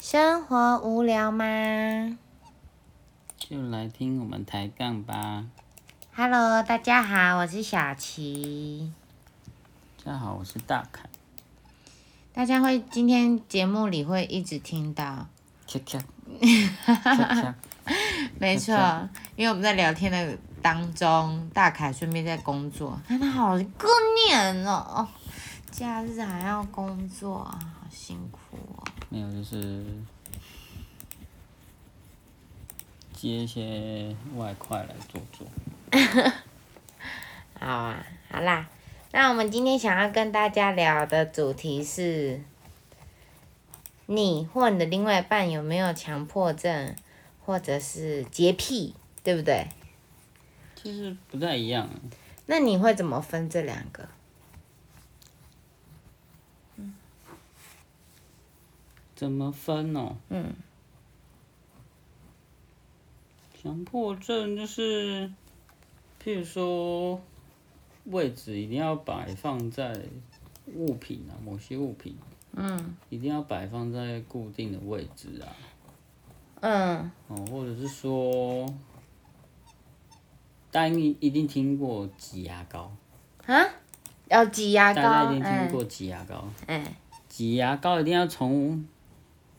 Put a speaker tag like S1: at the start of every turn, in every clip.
S1: 生活无聊吗
S2: 就来听我们抬杠吧。
S1: ？Hello，大家好，我是小琪。
S2: 大家好，我是大凯。
S1: 大家会今天节目里会一直听到，
S2: 恰恰
S1: 没错，因为我们在聊天的当中，大凯顺便在工作，看他好过年哦，假日还要工作啊，好辛苦哦。
S2: 没有就是接一些外快来做做。
S1: 好啊，好啦，那我们今天想要跟大家聊的主题是，你或你的另外一半有没有强迫症，或者是洁癖，对不对？
S2: 其实不太一样，
S1: 那你会怎么分这两个？
S2: 怎么分哦？
S1: 嗯，
S2: 强迫症就是，譬如说，位置一定要摆放在物品啊，某些物品，
S1: 嗯
S2: 一定要摆放在固定的位置啊。
S1: 嗯
S2: 哦，或者是说，大家一一定听过挤牙膏，
S1: 啊，要挤牙膏，
S2: 大家一定听
S1: 嗯
S2: 过挤牙膏。
S1: 嗯
S2: 挤牙膏一定要从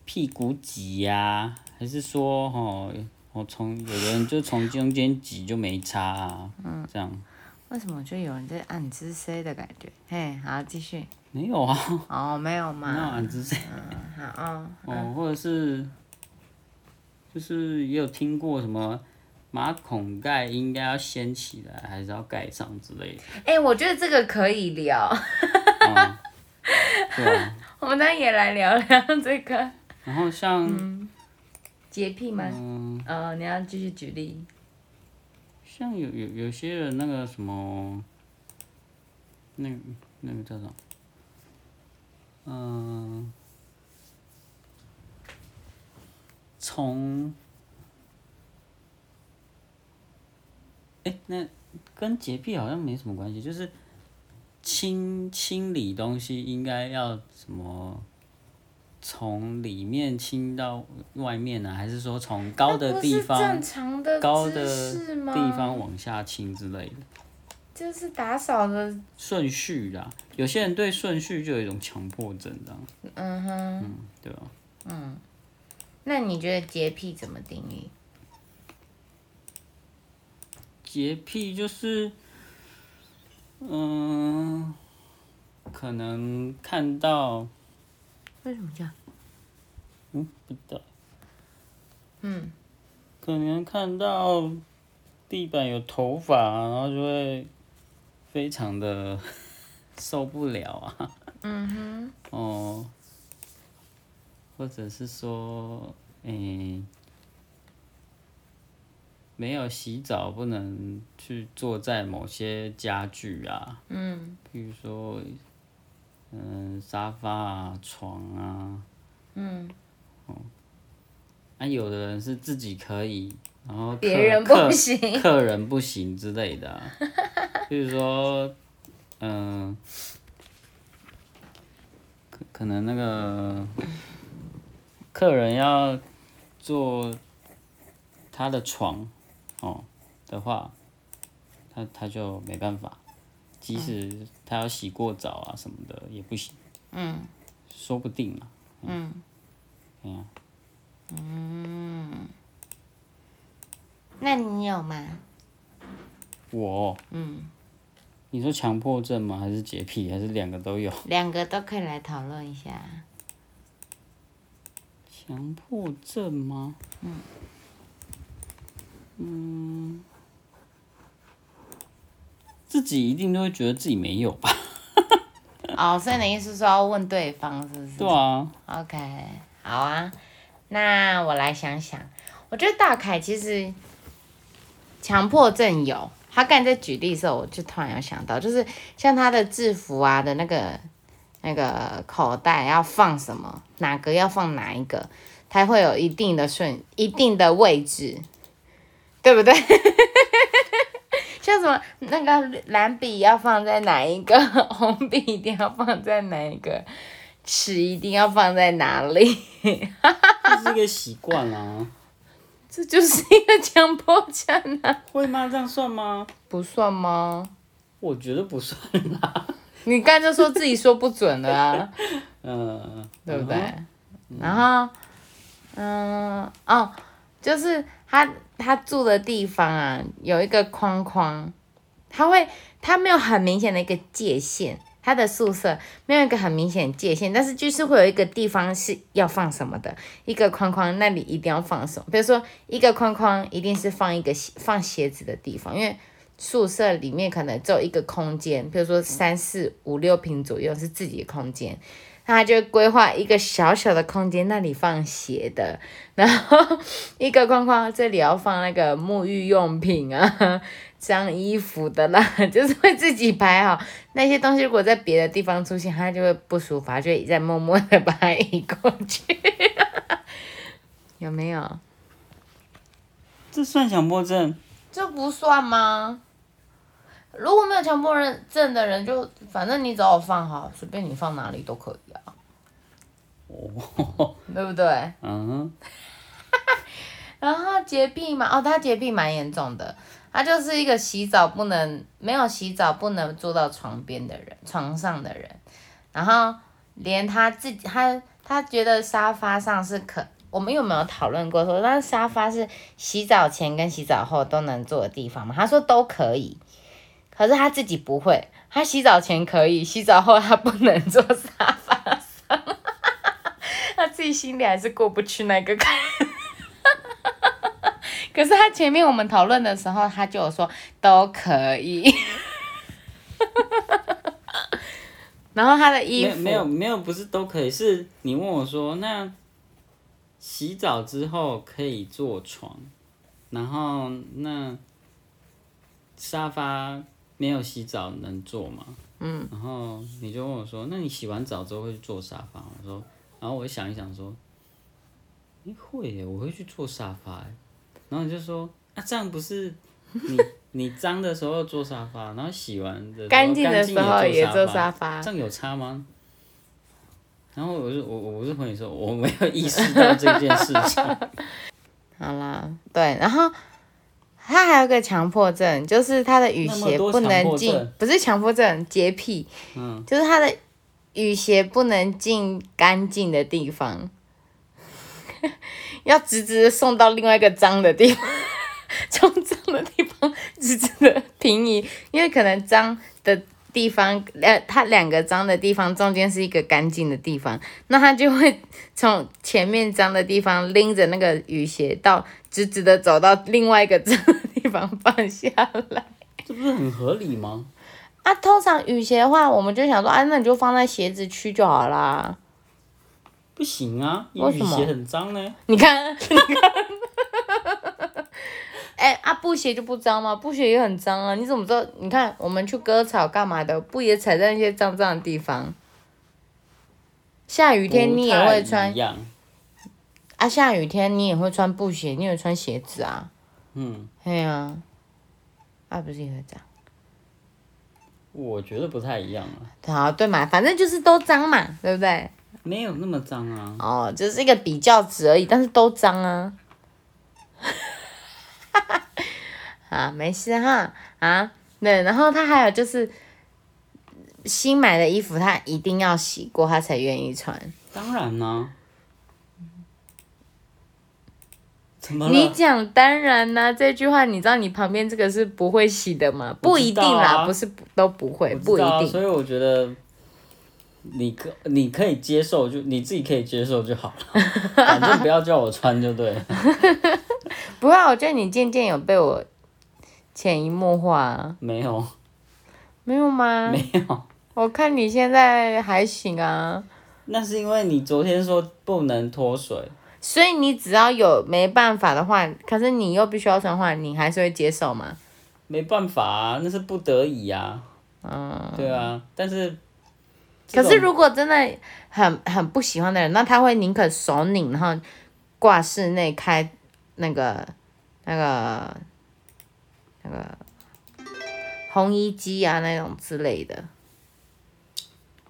S2: 屁股挤呀、还是说哦，我从有的人就从中间挤就没差啊，
S1: 嗯
S2: 这样。
S1: 为什么就有人在暗自 C 的感觉？嘿，好，继续。
S2: 没有啊，
S1: 哦，没有
S2: 那
S1: 嘛。
S2: 俺只是
S1: 好哦，
S2: 哦，或者是就是也有听过什么马桶盖应该要掀起来，还是要盖上之类的，
S1: 哎、我觉得这个可以聊，
S2: 哦，对啊，
S1: 我们当也来聊聊这个
S2: 然后像
S1: 洁癖吗？
S2: 嗯。
S1: 哦，你要继续举例。
S2: 像有有有些人那个什么，那个那个叫什么？嗯、从，哎、那跟洁癖好像没什么关系，就是清清理东西应该要什么？从里面清到外面呢、还是说从高的地方？
S1: 正常的
S2: 高的？地方往下清之类的
S1: 就是打扫的，
S2: 顺序啦。有些人对顺序就有一种强迫症的，
S1: 嗯哼，
S2: 嗯，对吧？
S1: 那你觉得洁癖怎么定义？
S2: 洁癖就是，嗯、可能看到，
S1: 为什么这样？
S2: 嗯，不知道，
S1: 嗯，
S2: 可能看到地板有头发，然后就会非常的 受不了啊。
S1: 嗯哼，
S2: 哦，或者是说，诶、没有洗澡不能去坐在某些家具啊，
S1: 嗯。
S2: 比如说，嗯、沙发啊、床啊，
S1: 嗯，哦。
S2: 啊，有的人是自己可以，然后客
S1: 别人不行。
S2: 客人不行之类的、啊，比如说，嗯、可可能那个客人要坐他的床哦的话，他他就没办法，即使他要洗过澡啊什么的也不行，
S1: 嗯
S2: 说不定嘛，
S1: 嗯
S2: 对呀、
S1: 嗯，那你有吗？
S2: 我
S1: 嗯，
S2: 你说强迫症吗？还是洁癖？还是两个都有？
S1: 两个都可以来讨论一下。
S2: 强迫症吗？嗯。自己一定都会觉得自己没有吧？
S1: 哦，所以你的意思是说要问对方是不是？
S2: 对啊
S1: ，OK，好啊，那我来想想，我觉得大凯其实强迫症有，他刚才在举例的时候，我就突然有想到，就是像他的制服啊的那个那个口袋要放什么，哪个要放哪一个，他会有一定的顺一定的位置，对不对？像什么那个蓝笔要放在哪一个，红笔一定要放在哪一个，尺一定要放在哪里？
S2: 这是一个习惯啊。
S1: 这就是一个强迫症啊，
S2: 会吗？这样算吗？
S1: 不算吗？
S2: 我觉得不算啦。
S1: 你刚才就说自己说不准的啊，
S2: 嗯，
S1: 对不对？然后，嗯，哦，就是他他住的地方啊，有一个框框，他会他没有很明显的一个界限，他的宿舍没有一个很明显界限，但是就是会有一个地方是要放什么的，一个框框那里一定要放什么，比如说一个框框一定是放一个鞋放鞋子的地方，因为宿舍里面可能只有一个空间，比如说三四五六平左右是自己的空间。那他就规划一个小小的空间，那里放鞋的，然后一个框框这里要放那个沐浴用品啊、脏衣服的啦，就是会自己排好那些东西。如果在别的地方出现，他就会不舒服，他就会再默默的把它移过去。有没有？
S2: 这算强迫症？
S1: 这不算吗？如果没有强迫症症的人，就反正你找我放好，随便你放哪里都可以啊，
S2: 哦，
S1: 对不对？
S2: 嗯。哼，
S1: 然后洁癖嘛，哦，他洁癖蛮严重的，他就是一个洗澡不能没有洗澡不能坐到床边的人，床上的人，然后连他自己他他觉得沙发上是可，我们有没有讨论过说，那沙发是洗澡前跟洗澡后都能坐的地方吗？他说都可以，可是他自己不会，他洗澡前可以，洗澡后他不能坐沙发上，他自己心里还是过不去那个坎。可是他前面我们讨论的时候，他就说都可以。然后他的衣服
S2: 没有没有没有，不是都可以，是你问我说，那洗澡之后可以坐床，然后那沙发没有洗澡能坐吗？嗯，然后你就问我说，那你洗完澡之后会去坐沙发吗？我说，然后我想一想说，诶会耶，我会去坐沙发耶，然后你就说，啊这样不是你 你脏的时候坐沙发，然后洗完的
S1: 干净的时候也坐
S2: 坐
S1: 沙发
S2: 这样有差吗？然后我就我我我是回你说我没有意识到这件事情，
S1: 好啦，对，然后他还有个强迫症，就是他的雨鞋不能进不是强迫症，洁癖，
S2: 嗯，
S1: 就是他的雨鞋不能进干净的地方，要直直的送到另外一个脏的地方，从脏的地方直直的平移，因为可能脏的地方，呃，它两个脏的地方中间是一个干净的地方，那他就会从前面脏的地方拎着那个雨鞋到直直的走到另外一个脏的地方放下来。
S2: 这不是很合理吗？
S1: 啊，通常雨鞋的话，我们就想说，啊，那你就放在鞋子区就好啦。
S2: 不行啊，雨
S1: 为什么
S2: 鞋很脏呢。
S1: 你看，你看，哎、啊，布鞋就不脏吗？布鞋也很脏啊，你怎么知道？你看，我们去割草干嘛的，不也踩在那些脏脏的地方？下雨天你也会穿啊，下雨天你也会穿布鞋，你也会穿鞋子啊。
S2: 嗯，
S1: 对呀、啊，啊，不是也会这样？
S2: 我觉得不太一样啊，
S1: 好，对嘛，反正就是都脏嘛，对不对？
S2: 没有那么脏啊。
S1: 哦，就是一个比较值而已，但是都脏啊。啊，没事哈啊，对，然后他还有就是新买的衣服，他一定要洗过，他才愿意穿。
S2: 当然啦、
S1: 你？讲当然啦、这句话你知道你旁边这个是不会洗的吗？不一定啦，不是不都不会，不一定。
S2: 所以我觉得你可你可以接受，就你自己可以接受就好了，反正不要叫我穿就对了。
S1: 不会啊，我觉得你渐渐有被我潜移默化啊，
S2: 没有，
S1: 没有吗？
S2: 没有，
S1: 我看你现在还行啊。
S2: 那是因为你昨天说不能脱水，
S1: 所以你只要有没办法的话，可是你又必须要穿的话，你还是会接受吗？
S2: 没办法啊，那是不得已呀、
S1: 嗯。
S2: 对啊，但是
S1: 可是如果真的很很不喜欢的人，那他会宁可手拧，然后挂室内开那个那个那个红衣机啊那种之类的，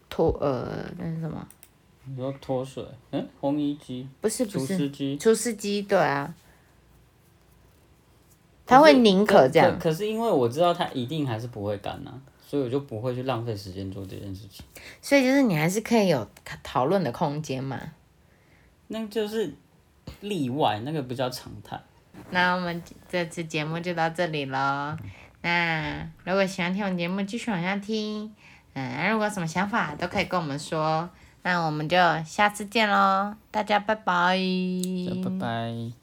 S1: 脱呃那是什么
S2: 你说脱水，嗯，红衣机、
S1: 不是不是，
S2: 除湿机，
S1: 厨师机对啊，他会宁可这样。
S2: 可可是因为我知道他一定还是不会干呐、所以我就不会去浪费时间做这件事情。
S1: 所以就是你还是可以有讨论的空间嘛。
S2: 那就是例外，那个不叫常态。
S1: 那我们这次节目就到这里喽。那如果喜欢听我们节目，继续往下听。嗯，如果什么想法都可以跟我们说。那我们就下次见喽，大家拜拜。
S2: 拜拜。